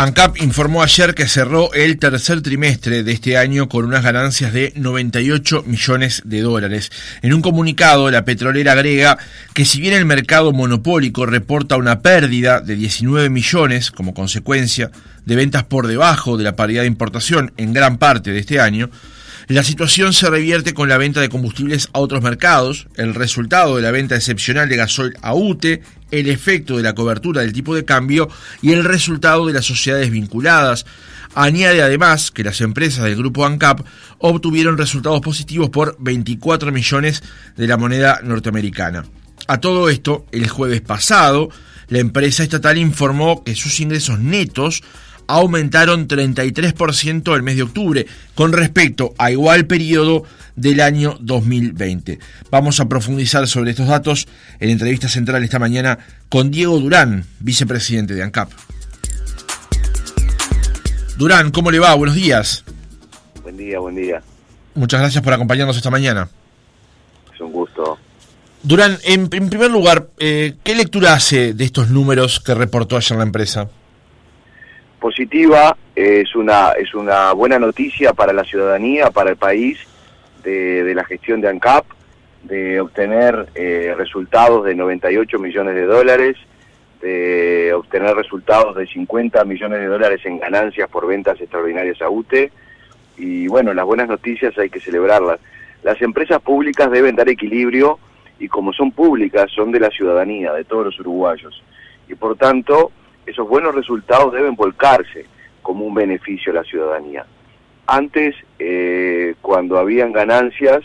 ANCAP informó ayer que cerró el tercer trimestre de este año con unas ganancias de 98 millones de dólares. En un comunicado, la petrolera agrega que si bien el mercado monopólico reporta una pérdida de 19 millones como consecuencia de ventas por debajo de la paridad de importación en gran parte de este año, la situación se revierte con la venta de combustibles a otros mercados, el resultado de la venta excepcional de gasoil a UTE, el efecto de la cobertura del tipo de cambio y el resultado de las sociedades vinculadas. Añade además que las empresas del grupo ANCAP obtuvieron resultados positivos por 24 millones de la moneda norteamericana. A todo esto, el jueves pasado, la empresa estatal informó que sus ingresos netos aumentaron 33% el mes de octubre con respecto a igual periodo del año 2020. Vamos a profundizar sobre estos datos en entrevista central esta mañana con Diego Durán, vicepresidente de ANCAP. Durán, ¿cómo le va? Buenos días. Buen día, buen día. Muchas gracias por acompañarnos esta mañana. Es un gusto. Durán, en, primer lugar, eh, ¿qué lectura hace de estos números que reportó ayer la empresa? Positiva, es una, es una buena noticia para la ciudadanía, para el país, de, la gestión de ANCAP, de obtener eh, resultados de 98 millones de dólares, de obtener resultados de 50 millones de dólares en ganancias por ventas extraordinarias a UTE. Y bueno, las buenas noticias hay que celebrarlas. Las empresas públicas deben dar equilibrio y como son públicas, son de la ciudadanía, de todos los uruguayos. Y por tanto, esos buenos resultados deben volcarse como un beneficio a la ciudadanía. Antes, eh, cuando habían ganancias,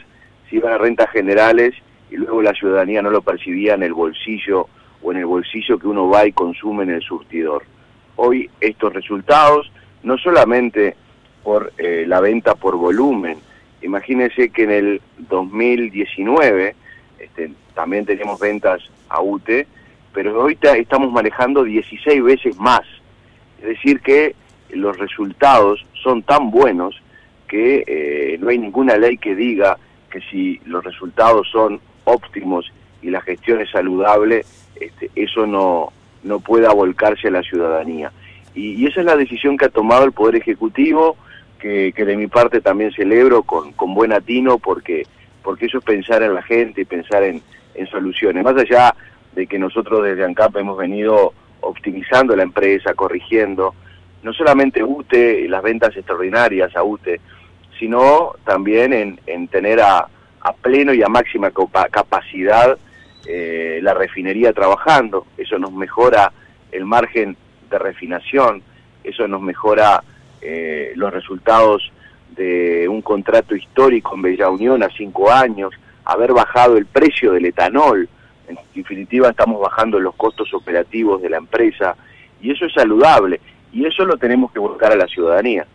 se iban a rentas generales y luego la ciudadanía no lo percibía en el bolsillo o en el bolsillo que uno va y consume en el surtidor. Hoy estos resultados, no solamente por eh, la venta por volumen, imagínense que en el 2019 este, también tenemos ventas a UTE, pero hoy estamos manejando 16 veces más. Es decir, que los resultados son tan buenos que eh, no hay ninguna ley que diga que si los resultados son óptimos y la gestión es saludable, este, eso no, no pueda volcarse a la ciudadanía. Y, esa es la decisión que ha tomado el Poder Ejecutivo, que, de mi parte también celebro con, con buen atino, porque, porque eso es pensar en la gente y pensar en, en soluciones. Más allá de que nosotros desde ANCAP hemos venido optimizando la empresa, corrigiendo, no solamente UTE, las ventas extraordinarias a UTE, sino también en, tener a, pleno y a máxima capacidad eh, la refinería trabajando. Eso nos mejora el margen de refinación, eso nos mejora eh, los resultados de un contrato histórico en Bella Unión a cinco años, haber bajado el precio del etanol, en definitiva estamos bajando los costos operativos de la empresa y eso es saludable y eso lo tenemos que buscar a la ciudadanía.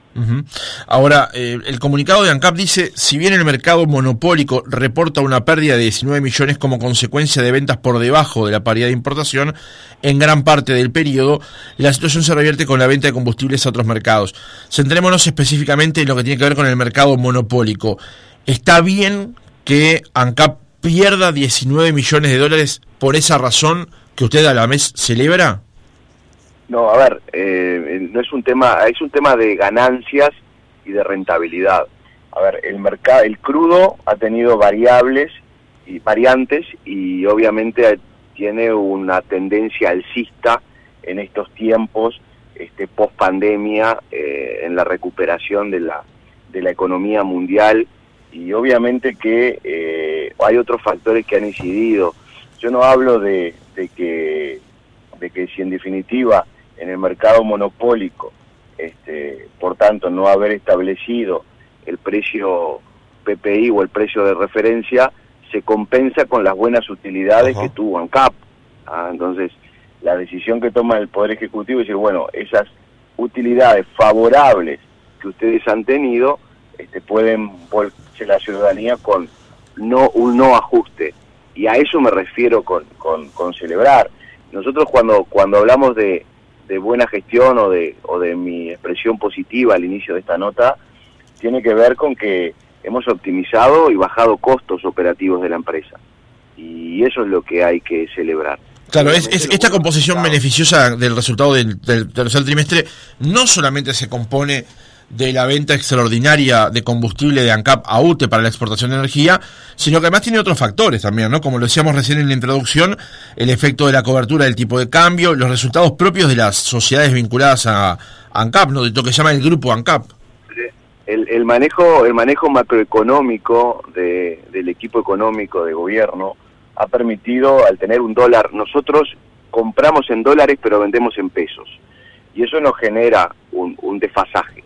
Ahora, eh, el comunicado de ANCAP dice, si bien el mercado monopólico reporta una pérdida de 19 millones como consecuencia de ventas por debajo de la paridad de importación, en gran parte del periodo, la situación se revierte con la venta de combustibles a otros mercados. Centrémonos específicamente en lo que tiene que ver con el mercado monopólico. ¿Está bien que ANCAP pierda 19 millones de dólares por esa razón que usted a la mes celebra? No, a ver, eh, no es un tema, es un tema de ganancias y de rentabilidad. A ver, el mercado, el crudo ha tenido variables y variantes y obviamente tiene una tendencia alcista en estos tiempos, este, post pandemia, eh, en la recuperación de la de la economía mundial y obviamente que eh, hay otros factores que han incidido. Yo no hablo de, que, de que si en definitiva en el mercado monopólico, este, por tanto no haber establecido el precio PPI o el precio de referencia, se compensa con las buenas utilidades que tuvo ANCAP. ¿ah? entonces, la decisión que toma el Poder Ejecutivo es decir, bueno, esas utilidades favorables que ustedes han tenido, este, pueden volverse la ciudadanía con no un no ajuste. Y a eso me refiero con, con, celebrar. Nosotros cuando, cuando hablamos de, de, buena gestión o de, o de mi expresión positiva al inicio de esta nota, tiene que ver con que hemos optimizado y bajado costos operativos de la empresa. Y eso es lo que hay que celebrar. Claro, es, esta composición beneficiosa del resultado del, del, tercer trimestre no solamente se compone de la venta extraordinaria de combustible de ANCAP a UTE para la exportación de energía, sino que además tiene otros factores también, ¿no? Como lo decíamos recién en la introducción, el efecto de la cobertura del tipo de cambio, los resultados propios de las sociedades vinculadas a ANCAP, ¿no? De lo que se llama el grupo ANCAP. El, manejo el manejo macroeconómico de, del equipo económico de gobierno ha permitido, al tener un dólar, nosotros compramos en dólares pero vendemos en pesos y eso nos genera un, desfasaje.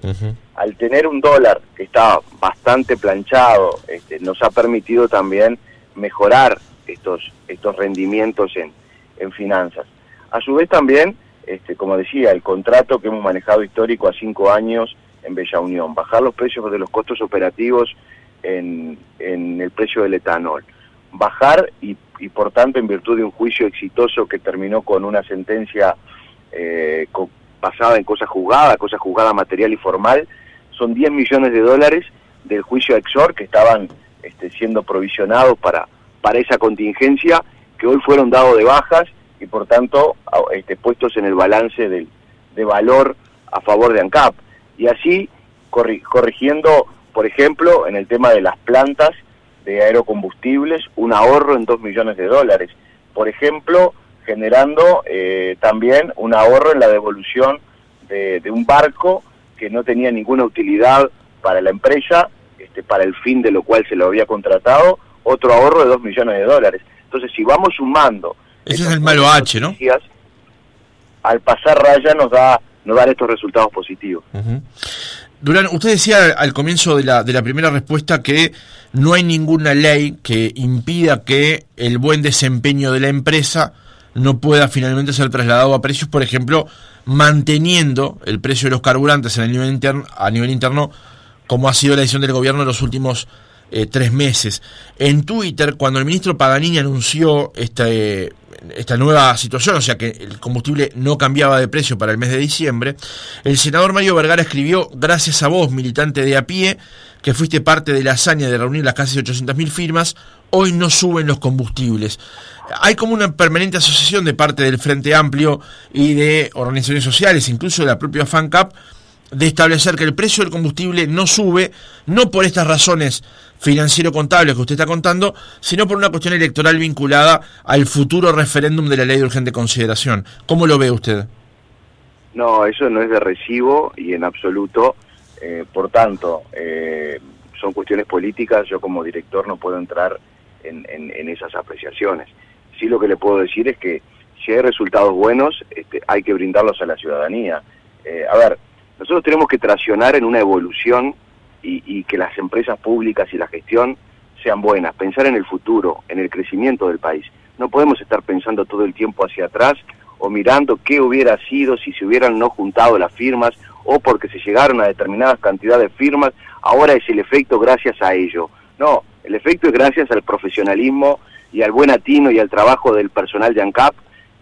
Al tener un dólar que está bastante planchado, este, nos ha permitido también mejorar estos, estos rendimientos en, en finanzas. A su vez también, este, como decía, el contrato que hemos manejado histórico a cinco años en Bella Unión, bajar los precios de los costos operativos en, en el precio del etanol, bajar y, y por tanto en virtud de un juicio exitoso que terminó con una sentencia eh, basada en cosas juzgadas, cosas juzgadas material y formal, son 10 millones de dólares del juicio Exor que estaban este, siendo provisionados para, para esa contingencia, que hoy fueron dados de bajas y por tanto este, puestos en el balance del, de valor a favor de ANCAP. Y así corrigiendo, por ejemplo, en el tema de las plantas de aerocombustibles, un ahorro en 2 millones de dólares. Por ejemplo, generando eh, también un ahorro en la devolución de, un barco que no tenía ninguna utilidad para la empresa, este, para el fin de lo cual se lo había contratado, otro ahorro de 2 millones de dólares. Entonces, si vamos sumando... Ese es el malo H, ¿no? Al pasar raya nos da nos dan estos resultados positivos. Durán, usted decía al comienzo de la, de la primera respuesta que no hay ninguna ley que impida que el buen desempeño de la empresa no pueda finalmente ser trasladado a precios, por ejemplo, manteniendo el precio de los carburantes en el nivel interno, a nivel interno, como ha sido la decisión del gobierno en los últimos eh, tres meses. En Twitter, cuando el ministro Paganini anunció este, esta nueva situación, o sea que el combustible no cambiaba de precio para el mes de diciembre, el senador Mario Vergara escribió, gracias a vos, militante de a pie, que fuiste parte de la hazaña de reunir las casi 800.000 firmas, hoy no suben los combustibles. Hay como una permanente asociación de parte del Frente Amplio y de organizaciones sociales, incluso de la propia FANCAP, de establecer que el precio del combustible no sube, no por estas razones financiero-contables que usted está contando, sino por una cuestión electoral vinculada al futuro referéndum de la ley de urgente consideración. ¿Cómo lo ve usted? No, eso no es de recibo y en absoluto. Eh, por tanto, eh, son cuestiones políticas. Yo como director no puedo entrar en, esas apreciaciones. Sí lo que le puedo decir es que si hay resultados buenos, este, hay que brindarlos a la ciudadanía. Eh, a ver, nosotros tenemos que traccionar en una evolución y, que las empresas públicas y la gestión sean buenas, pensar en el futuro, en el crecimiento del país. No podemos estar pensando todo el tiempo hacia atrás o mirando qué hubiera sido si se hubieran no juntado las firmas o porque se llegaron a determinadas cantidades de firmas, ahora es el efecto gracias a ello. No, el efecto es gracias al profesionalismo y al buen atino y al trabajo del personal de ANCAP,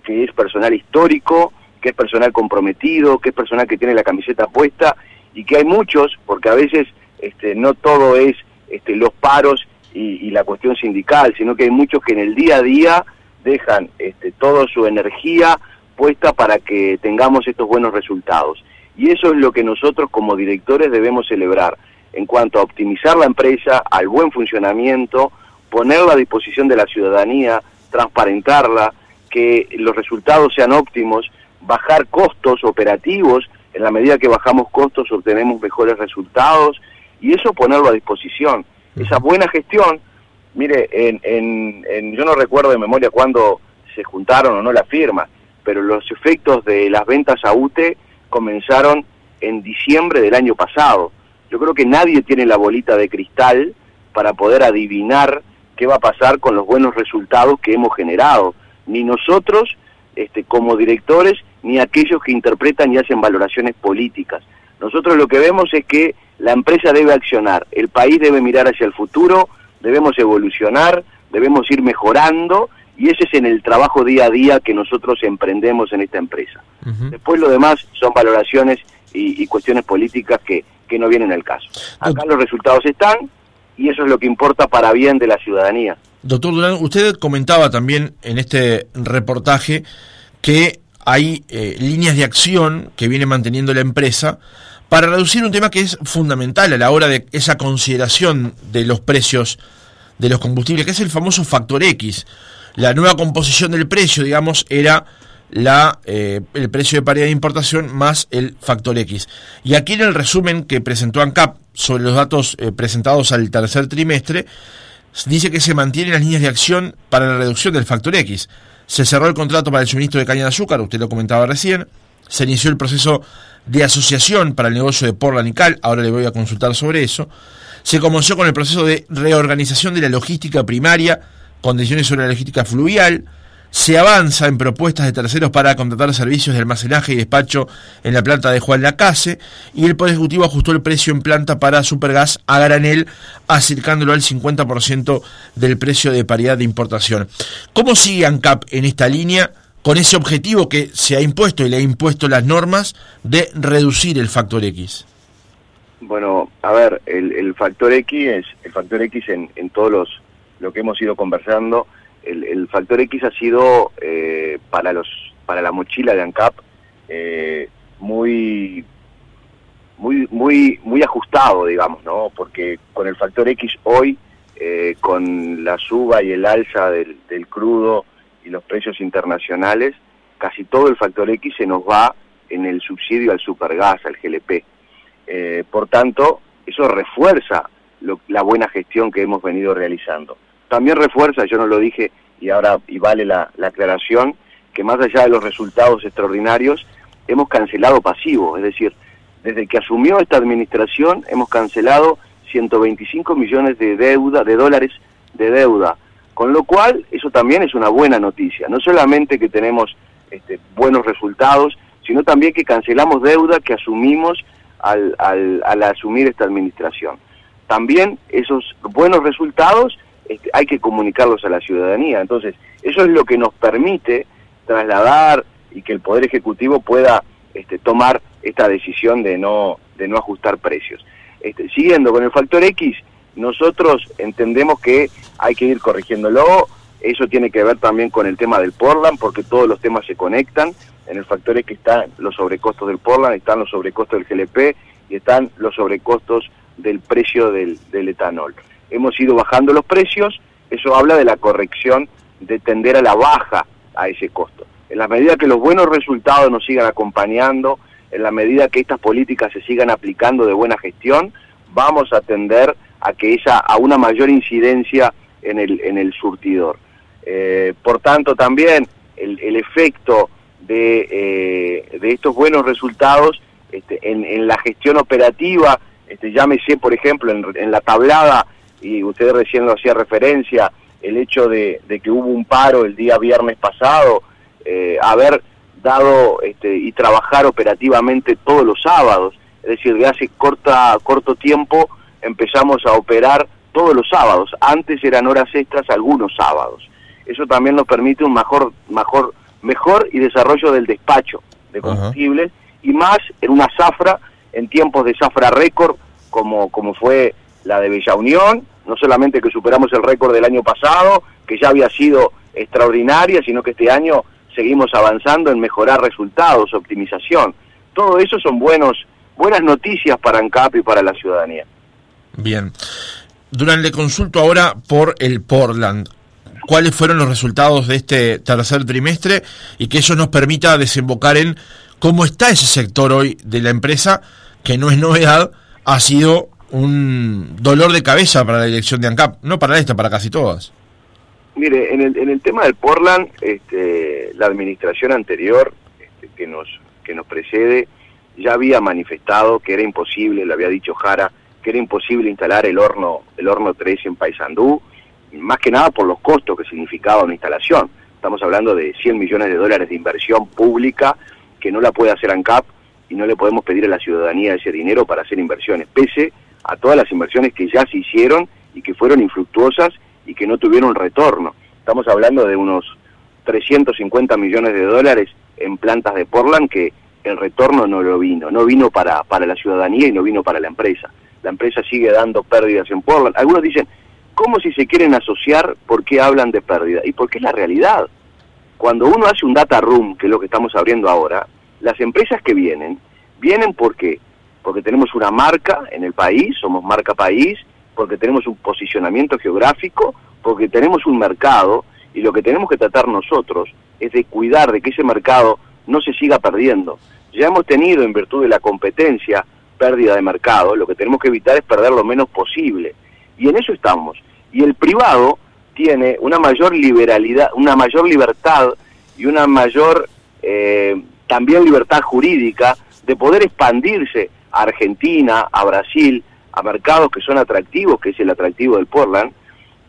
que es personal histórico, que es personal comprometido, que es personal que tiene la camiseta puesta y que hay muchos, porque a veces este, no todo es este, los paros y, la cuestión sindical, sino que hay muchos que en el día a día dejan este, toda su energía puesta para que tengamos estos buenos resultados. Y eso es lo que nosotros como directores debemos celebrar en cuanto a optimizar la empresa, al buen funcionamiento, ponerla a disposición de la ciudadanía, transparentarla, que los resultados sean óptimos, bajar costos operativos, en la medida que bajamos costos obtenemos mejores resultados y eso ponerlo a disposición. Esa buena gestión, mire, en, en, yo no recuerdo de memoria cuándo se juntaron o no las firmas, pero los efectos de las ventas a UTE comenzaron en diciembre del año pasado. Yo creo que nadie tiene la bolita de cristal para poder adivinar qué va a pasar con los buenos resultados que hemos generado, ni nosotros este, como directores, ni aquellos que interpretan y hacen valoraciones políticas. Nosotros lo que vemos es que la empresa debe accionar, el país debe mirar hacia el futuro, debemos evolucionar, debemos ir mejorando y ese es en el trabajo día a día que nosotros emprendemos en esta empresa. Después lo demás son valoraciones y cuestiones políticas que, que no vienen al caso. Acá los resultados están y eso es lo que importa para bien de la ciudadanía. Doctor Durán, usted comentaba también en este reportaje que hay eh, líneas de acción que viene manteniendo la empresa para reducir un tema que es fundamental a la hora de esa consideración de los precios de los combustibles, que es el famoso factor X. La nueva composición del precio, digamos, era la, eh, el precio de paridad de importación más el factor X. Y aquí en el resumen que presentó ANCAP sobre los datos eh, presentados al tercer trimestre, dice que se mantienen las líneas de acción para la reducción del factor X. Se cerró el contrato para el suministro de caña de azúcar, usted lo comentaba recién. Se inició el proceso de asociación para el negocio de Portland y ahora le voy a consultar sobre eso. Se comenzó con el proceso de reorganización de la logística primaria, condiciones sobre la logística fluvial, se avanza en propuestas de terceros para contratar servicios de almacenaje y despacho en la planta de Juan Lacase y el Poder Ejecutivo ajustó el precio en planta para Supergas a granel, acercándolo al 50% del precio de paridad de importación. ¿Cómo sigue ANCAP en esta línea con ese objetivo que se ha impuesto y le ha impuesto las normas de reducir el factor X? Bueno, a ver, el, factor X es el factor X en, en todos los lo que hemos ido conversando el, factor X ha sido eh, para los para la mochila de ANCAP eh, muy muy muy muy ajustado digamos no porque con el factor X hoy eh, con la suba y el alza del, del, crudo y los precios internacionales casi todo el factor X se nos va en el subsidio al supergas al GLP por tanto eso refuerza la buena gestión que hemos venido realizando también refuerza, yo no lo dije y ahora y vale la, aclaración, que más allá de los resultados extraordinarios, hemos cancelado pasivos, es decir, desde que asumió esta administración hemos cancelado 125 millones de deuda, de dólares de deuda, con lo cual eso también es una buena noticia, no solamente que tenemos este, buenos resultados, sino también que cancelamos deuda que asumimos al, al, al asumir esta administración. También esos buenos resultados este, hay que comunicarlos a la ciudadanía. Entonces, eso es lo que nos permite trasladar y que el Poder Ejecutivo pueda este, tomar esta decisión de no, de no ajustar precios. Este, siguiendo con el factor X, nosotros entendemos que hay que ir corrigiéndolo, eso tiene que ver también con el tema del Portland, porque todos los temas se conectan. En el factor X están los sobrecostos del Portland, están los sobrecostos del GLP y están los sobrecostos del precio del, del etanol hemos ido bajando los precios, eso habla de la corrección de tender a la baja a ese costo. En la medida que los buenos resultados nos sigan acompañando, en la medida que estas políticas se sigan aplicando de buena gestión, vamos a tender a que esa a una mayor incidencia en el en el surtidor. Eh, por tanto, también el, efecto de, eh, de estos buenos resultados este, en, la gestión operativa, este, llámese, por ejemplo, en, en la tablada y usted recién lo hacía referencia, el hecho de, que hubo un paro el día viernes pasado, eh, haber dado este, y trabajar operativamente todos los sábados, es decir, de hace corta, corto tiempo empezamos a operar todos los sábados, antes eran horas extras algunos sábados. Eso también nos permite un mejor, mejor, mejor y desarrollo del despacho de combustibles y más en una zafra, en tiempos de zafra récord, como, como fue la de Bella Unión, no solamente que superamos el récord del año pasado, que ya había sido extraordinaria, sino que este año seguimos avanzando en mejorar resultados, optimización. Todo eso son buenos, buenas noticias para ANCAP y para la ciudadanía. Bien. Durante el consulto ahora por el Portland. ¿Cuáles fueron los resultados de este tercer trimestre y que eso nos permita desembocar en cómo está ese sector hoy de la empresa, que no es novedad, ha sido un dolor de cabeza para la dirección de ANCAP, no para esta, para casi todas. Mire, en el, en el tema del Portland, este, la administración anterior este, que, nos, que nos precede ya había manifestado que era imposible, le había dicho Jara, que era imposible instalar el horno, el horno 3 en Paysandú, más que nada por los costos que significaba una instalación. Estamos hablando de 100 millones de dólares de inversión pública que no la puede hacer ANCAP y no le podemos pedir a la ciudadanía ese dinero para hacer inversiones, pese a todas las inversiones que ya se hicieron y que fueron infructuosas y que no tuvieron retorno. Estamos hablando de unos 350 millones de dólares en plantas de Portland que el retorno no lo vino, no vino para, para la ciudadanía y no vino para la empresa. La empresa sigue dando pérdidas en Portland. Algunos dicen, como si se quieren asociar, ¿por qué hablan de pérdida? Y porque es la realidad. Cuando uno hace un data room, que es lo que estamos abriendo ahora, las empresas que vienen, vienen porque porque tenemos una marca en el país, somos marca país, porque tenemos un posicionamiento geográfico, porque tenemos un mercado y lo que tenemos que tratar nosotros es de cuidar de que ese mercado no se siga perdiendo. Ya hemos tenido, en virtud de la competencia, pérdida de mercado, lo que tenemos que evitar es perder lo menos posible. Y en eso estamos. Y el privado tiene una mayor liberalidad, una mayor libertad y una mayor eh, también libertad jurídica de poder expandirse a Argentina, a Brasil, a mercados que son atractivos, que es el atractivo del Portland,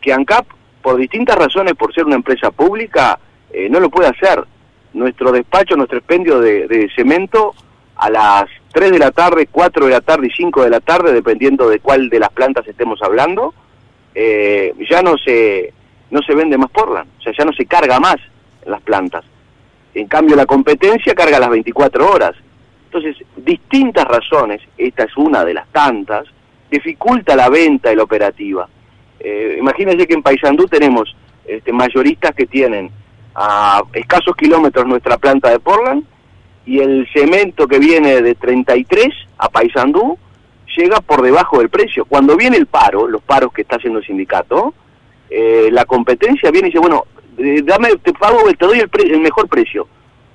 que ANCAP, por distintas razones, por ser una empresa pública, eh, no lo puede hacer. Nuestro despacho, nuestro expendio de, cemento, a las 3 de la tarde, 4 de la tarde y 5 de la tarde, dependiendo de cuál de las plantas estemos hablando, eh, ya no se, no se vende más Portland, o sea, ya no se carga más las plantas. En cambio, la competencia carga las 24 horas. Entonces, distintas razones, esta es una de las tantas, dificulta la venta y la operativa. Eh, imagínense que en Paysandú tenemos este, mayoristas que tienen a escasos kilómetros nuestra planta de Portland y el cemento que viene de 33 a Paysandú llega por debajo del precio. Cuando viene el paro, los paros que está haciendo el sindicato, eh, la competencia viene y dice, bueno, eh, dame, te pago, te doy el, el, mejor precio.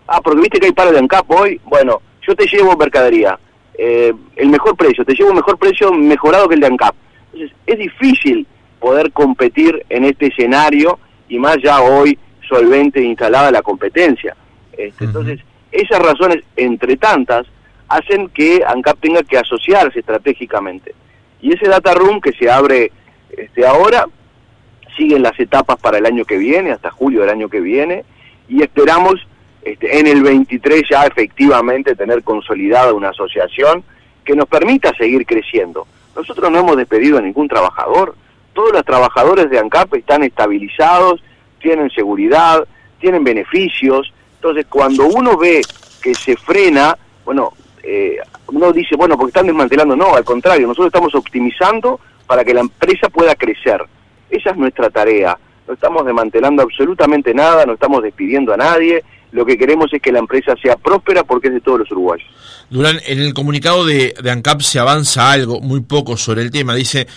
Ah, porque viste que hay paro de ANCAP hoy, bueno, yo te llevo mercadería, eh, el mejor precio, te llevo un mejor precio mejorado que el de ANCAP. Entonces, es difícil poder competir en este escenario y más ya hoy solvente instalada la competencia. Este, entonces, esas razones, entre tantas, hacen que ANCAP tenga que asociarse estratégicamente. Y ese data room que se abre este, ahora, siguen las etapas para el año que viene, hasta julio del año que viene, y esperamos este, en el 23 ya efectivamente tener consolidada una asociación que nos permita seguir creciendo. Nosotros no hemos despedido a ningún trabajador, todos los trabajadores de ANCAP están estabilizados, tienen seguridad, tienen beneficios, entonces cuando uno ve que se frena, bueno, eh, uno dice, bueno, porque están desmantelando, no, al contrario, nosotros estamos optimizando para que la empresa pueda crecer. Esa es nuestra tarea. No estamos desmantelando absolutamente nada, no estamos despidiendo a nadie, lo que queremos es que la empresa sea próspera porque es de todos los uruguayos. Durán, en el comunicado de, ANCAP se avanza algo, muy poco sobre el tema. Dice,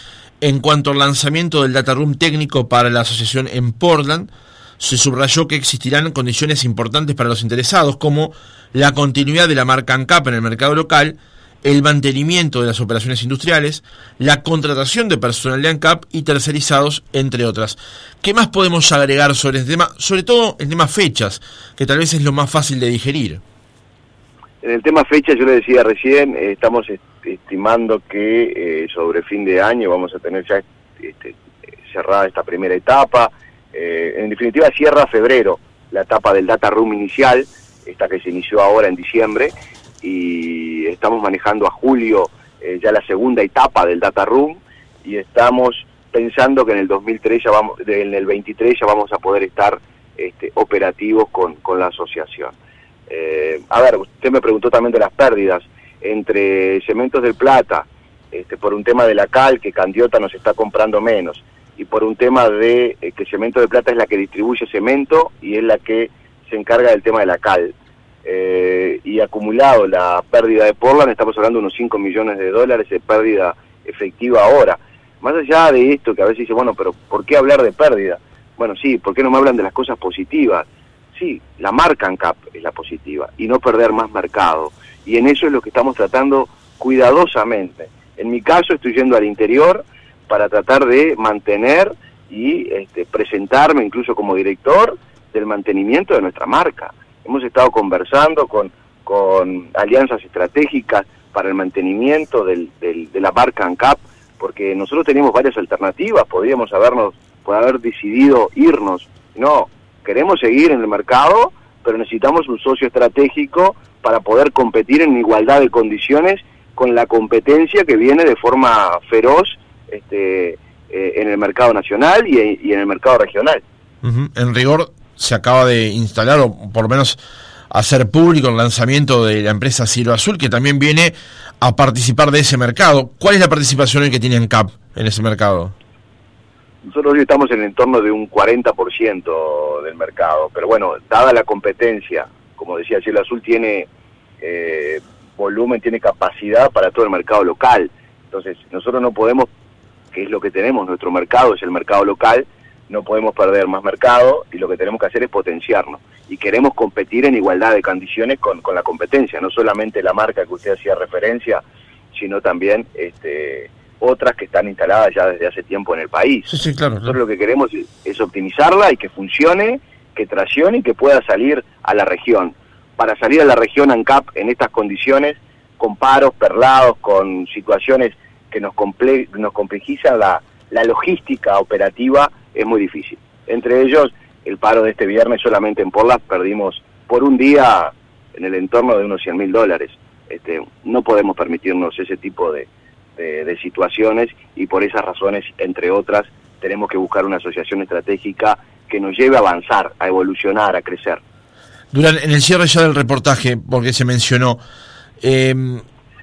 en cuanto al lanzamiento del data room técnico para la asociación en Portland, se subrayó que existirán condiciones importantes para los interesados, como la continuidad de la marca ANCAP en el mercado local, el mantenimiento de las operaciones industriales, la contratación de personal de ANCAP y tercerizados, entre otras. ¿Qué más podemos agregar sobre el tema, sobre todo el tema fechas, que tal vez es lo más fácil de digerir? En el tema fechas, yo le decía recién, eh, estamos estimando que eh, sobre fin de año vamos a tener ya este, cerrada esta primera etapa. Eh, en definitiva, cierra febrero la etapa del data room inicial, esta que se inició ahora en diciembre, y estamos manejando a julio eh, ya la segunda etapa del data room y estamos pensando que en el 2003 ya vamos, en el 23 ya vamos a poder estar este, operativos con, con la asociación. Eh, a ver, usted me preguntó también de las pérdidas entre Cementos del Plata, este, por un tema de la cal, que Candiota nos está comprando menos, y por un tema de eh, que Cemento de Plata es la que distribuye cemento y es la que se encarga del tema de la cal. Eh, y acumulado la pérdida de Portland, estamos hablando de unos 5 millones de dólares de pérdida efectiva ahora. Más allá de esto, que a veces dice, bueno, pero ¿por qué hablar de pérdida? Bueno, sí, ¿por qué no me hablan de las cosas positivas? Sí, la marca ANCAP es la positiva y no perder más mercado. Y en eso es lo que estamos tratando cuidadosamente. En mi caso estoy yendo al interior para tratar de mantener y este, presentarme incluso como director del mantenimiento de nuestra marca hemos estado conversando con, con alianzas estratégicas para el mantenimiento del, de la marca ANCAP, porque nosotros teníamos varias alternativas, podríamos habernos, haber decidido irnos. No, queremos seguir en el mercado, pero necesitamos un socio estratégico para poder competir en igualdad de condiciones con la competencia que viene de forma feroz este, eh, en el mercado nacional y, en el mercado regional. En rigor, se acaba de instalar, o por lo menos hacer público el lanzamiento de la empresa Cielo Azul, que también viene a participar de ese mercado. ¿Cuál es la participación que tiene CAP en ese mercado? Nosotros hoy estamos en el entorno de un 40% del mercado, pero bueno, dada la competencia, como decía Cielo Azul, tiene eh, volumen, tiene capacidad para todo el mercado local. Entonces, nosotros no podemos, que es lo que tenemos, nuestro mercado es el mercado local, no podemos perder más mercado y lo que tenemos que hacer es potenciarnos. Y queremos competir en igualdad de condiciones con, con la competencia, no solamente la marca que usted hacía referencia, sino también este, otras que están instaladas ya desde hace tiempo en el país. Sí, claro, Nosotros lo que queremos es, optimizarla y que funcione, que traccione y que pueda salir a la región. Para salir a la región ANCAP en estas condiciones, con paros, perlados, con situaciones que nos, comple nos complejizan la, la logística operativa, es muy difícil. Entre ellos, el paro de este viernes solamente en Porlas perdimos por un día en el entorno de unos 100 mil dólares. Este, no podemos permitirnos ese tipo de, de, situaciones y por esas razones, entre otras, tenemos que buscar una asociación estratégica que nos lleve a avanzar, a evolucionar, a crecer. Durante, en el cierre ya del reportaje, porque se mencionó, eh,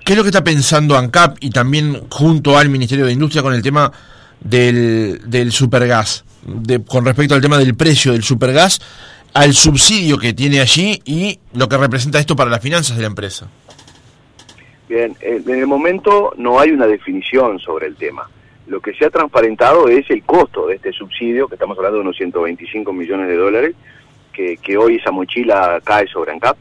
¿qué es lo que está pensando ANCAP y también junto al Ministerio de Industria con el tema del, del supergas, de, con respecto al tema del precio del supergas, al subsidio que tiene allí y lo que representa esto para las finanzas de la empresa? Bien, en el momento no hay una definición sobre el tema. Lo que se ha transparentado es el costo de este subsidio, que estamos hablando de unos 125 millones de dólares, que, hoy esa mochila cae sobre ANCAP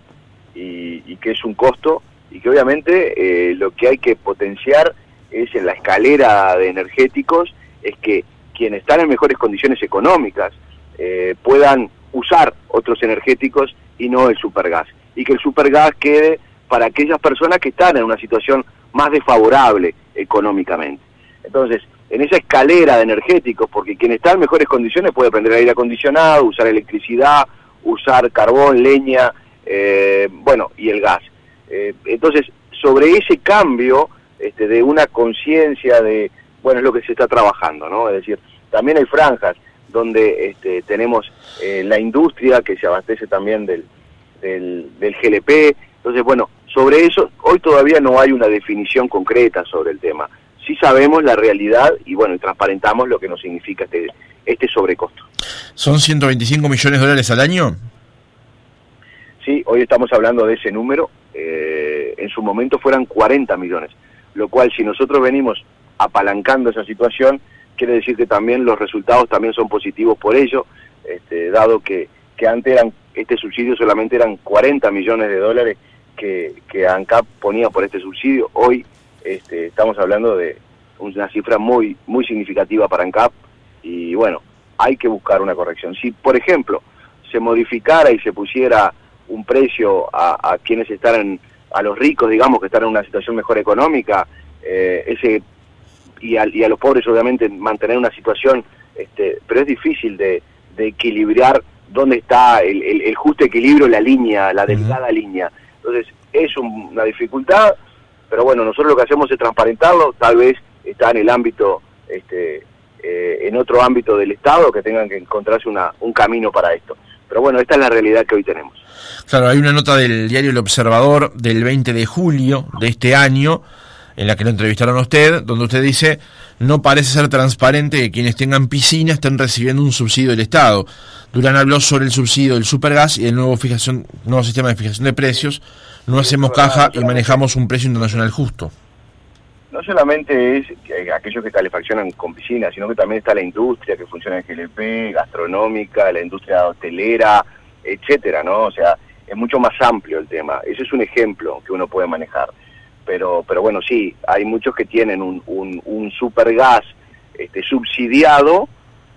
y, que es un costo y que obviamente eh, lo que hay que potenciar es en la escalera de energéticos, es que quienes están en mejores condiciones económicas eh, puedan usar otros energéticos y no el supergas. Y que el supergas quede para aquellas personas que están en una situación más desfavorable económicamente. Entonces, en esa escalera de energéticos, porque quien está en mejores condiciones puede prender aire acondicionado, usar electricidad, usar carbón, leña, eh, bueno, y el gas. Eh, entonces, sobre ese cambio este, de una conciencia de, bueno, es lo que se está trabajando, ¿no? Es decir, también hay franjas donde este, tenemos eh, la industria que se abastece también del, del, del GLP. Entonces, bueno, sobre eso, hoy todavía no hay una definición concreta sobre el tema. Sí sabemos la realidad y bueno, y transparentamos lo que nos significa este, este sobrecosto. ¿Son 125 millones de dólares al año? Sí, hoy estamos hablando de ese número. Eh, en su momento fueran 40 millones, lo cual si nosotros venimos apalancando esa situación, quiere decir que también los resultados también son positivos por ello, este, dado que, que antes eran, este subsidio solamente eran 40 millones de dólares que, ANCAP ponía por este subsidio. Hoy este, estamos hablando de una cifra muy, muy significativa para ANCAP y bueno, hay que buscar una corrección. Si, por ejemplo, se modificara y se pusiera un precio a, quienes están, a los ricos, digamos, que están en una situación mejor económica, eh, ese y a, y a, los pobres obviamente mantener una situación, este, pero es difícil de, equilibrar dónde está el, justo equilibrio, la línea, la delgada línea. Entonces, es una dificultad, pero bueno, nosotros lo que hacemos es transparentarlo, tal vez está en el ámbito, este, eh, en otro ámbito del Estado, que tengan que encontrarse una, un camino para esto. Pero bueno, esta es la realidad que hoy tenemos. Claro, hay una nota del diario El Observador del 20 de julio de este año, en la que lo entrevistaron a usted, donde usted dice, no parece ser transparente que quienes tengan piscina estén recibiendo un subsidio del Estado. Durán habló sobre el subsidio del supergas y el nuevo, fijación, nuevo sistema de fijación de precios. No hacemos caja y manejamos un precio internacional justo. No solamente es aquellos que calefaccionan con piscina, sino que también está la industria que funciona en GLP, gastronómica, la industria hotelera, etcétera, ¿no? O sea, es mucho más amplio el tema. Ese es un ejemplo que uno puede manejar pero, pero bueno, sí, hay muchos que tienen un, un, un supergas este, subsidiado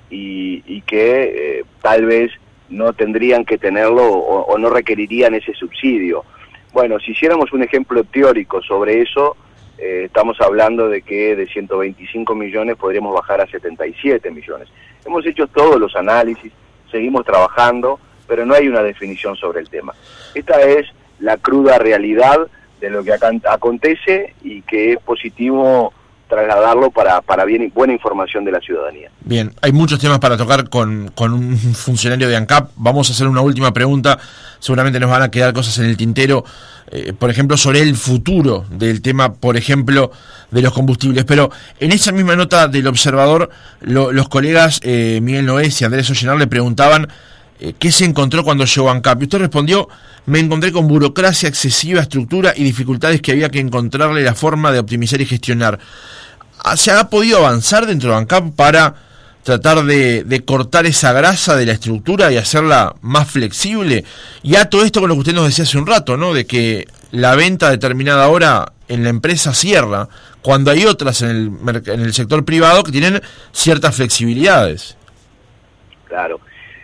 y, que eh, tal vez no tendrían que tenerlo o, no requerirían ese subsidio. Bueno, si hiciéramos un ejemplo teórico sobre eso, eh, estamos hablando de que de 125 millones podríamos bajar a 77 millones. Hemos hecho todos los análisis, seguimos trabajando, pero no hay una definición sobre el tema. Esta es la cruda realidad de lo que acontece y que es positivo trasladarlo para, para bien, buena información de la ciudadanía. Bien, hay muchos temas para tocar con, con un funcionario de ANCAP. Vamos a hacer una última pregunta. Seguramente nos van a quedar cosas en el tintero, eh, por ejemplo, sobre el futuro del tema, por ejemplo, de los combustibles. Pero en esa misma nota del observador, los colegas eh, Miguel Noés y Andrés Ollenar le preguntaban qué se encontró cuando llegó a ANCAP. Y usted respondió, me encontré con burocracia excesiva, estructura y dificultades que había que encontrarle la forma de optimizar y gestionar. Ah, ¿Se ha podido avanzar dentro de ANCAP para tratar de, cortar esa grasa de la estructura y hacerla más flexible? Y a todo esto con lo que usted nos decía hace un rato, ¿no? De que la venta a determinada hora en la empresa cierra, cuando hay otras en el, en el sector privado que tienen ciertas flexibilidades. Claro,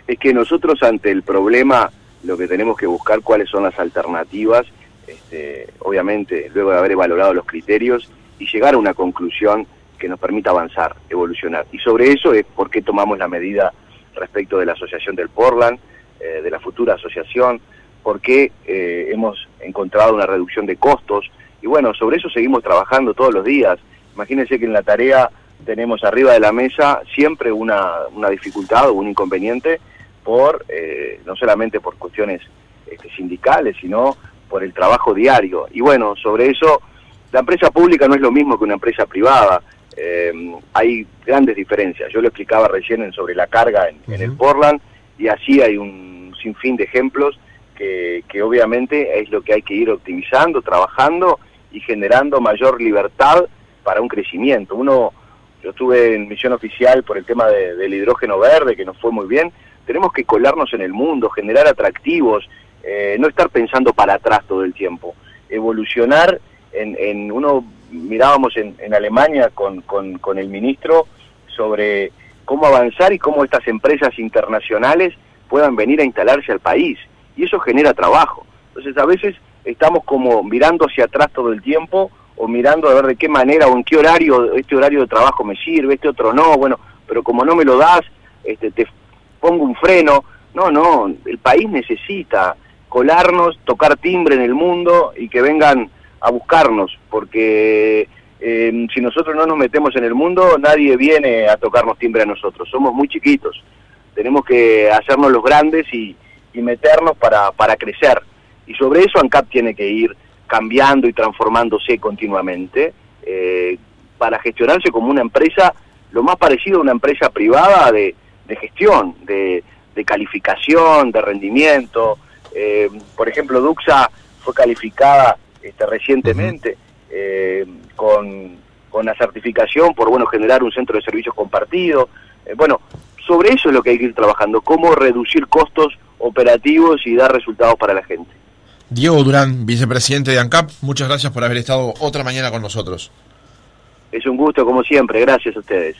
es que nosotros ante el problema lo que tenemos que buscar cuáles son las alternativas, este, obviamente luego de haber evaluado los criterios y llegar a una conclusión que nos permita avanzar, evolucionar. Y sobre eso es por qué tomamos la medida respecto de la asociación del Portland, eh, de la futura asociación, por qué eh, hemos encontrado una reducción de costos. Y bueno, sobre eso seguimos trabajando todos los días. Imagínense que en la tarea tenemos arriba de la mesa siempre una, una dificultad o un inconveniente por eh, no solamente por cuestiones este, sindicales, sino por el trabajo diario. Y bueno, sobre eso, la empresa pública no es lo mismo que una empresa privada. Eh, hay grandes diferencias. Yo lo explicaba recién sobre la carga en, el Portland y así hay un sinfín de ejemplos que, que obviamente es lo que hay que ir optimizando, trabajando y generando mayor libertad para un crecimiento. Uno, yo estuve en misión oficial por el tema del hidrógeno verde, que nos fue muy bien, tenemos que colarnos en el mundo, generar atractivos, eh, no estar pensando para atrás todo el tiempo, evolucionar en, uno mirábamos en, Alemania con, con, el ministro sobre cómo avanzar y cómo estas empresas internacionales puedan venir a instalarse al país y eso genera trabajo. Entonces a veces estamos como mirando hacia atrás todo el tiempo o mirando a ver de qué manera o en qué horario este horario de trabajo me sirve, este otro no, bueno, pero como no me lo das, este, te, pongo un freno. No, no, el país necesita colarnos, tocar timbre en el mundo y que vengan a buscarnos, porque eh, si nosotros no nos metemos en el mundo, nadie viene a tocarnos timbre a nosotros, somos muy chiquitos, tenemos que hacernos los grandes y, meternos para, crecer. Y sobre eso ANCAP tiene que ir cambiando y transformándose continuamente eh, para gestionarse como una empresa, lo más parecido a una empresa privada de, de gestión, de, calificación, de rendimiento. Eh, por ejemplo, Duxa fue calificada este, recientemente eh, con, con la certificación por bueno generar un centro de servicios compartido. Eh, bueno, sobre eso es lo que hay que ir trabajando, cómo reducir costos operativos y dar resultados para la gente. Diego Durán, vicepresidente de ANCAP, muchas gracias por haber estado otra mañana con nosotros. Es un gusto como siempre, gracias a ustedes.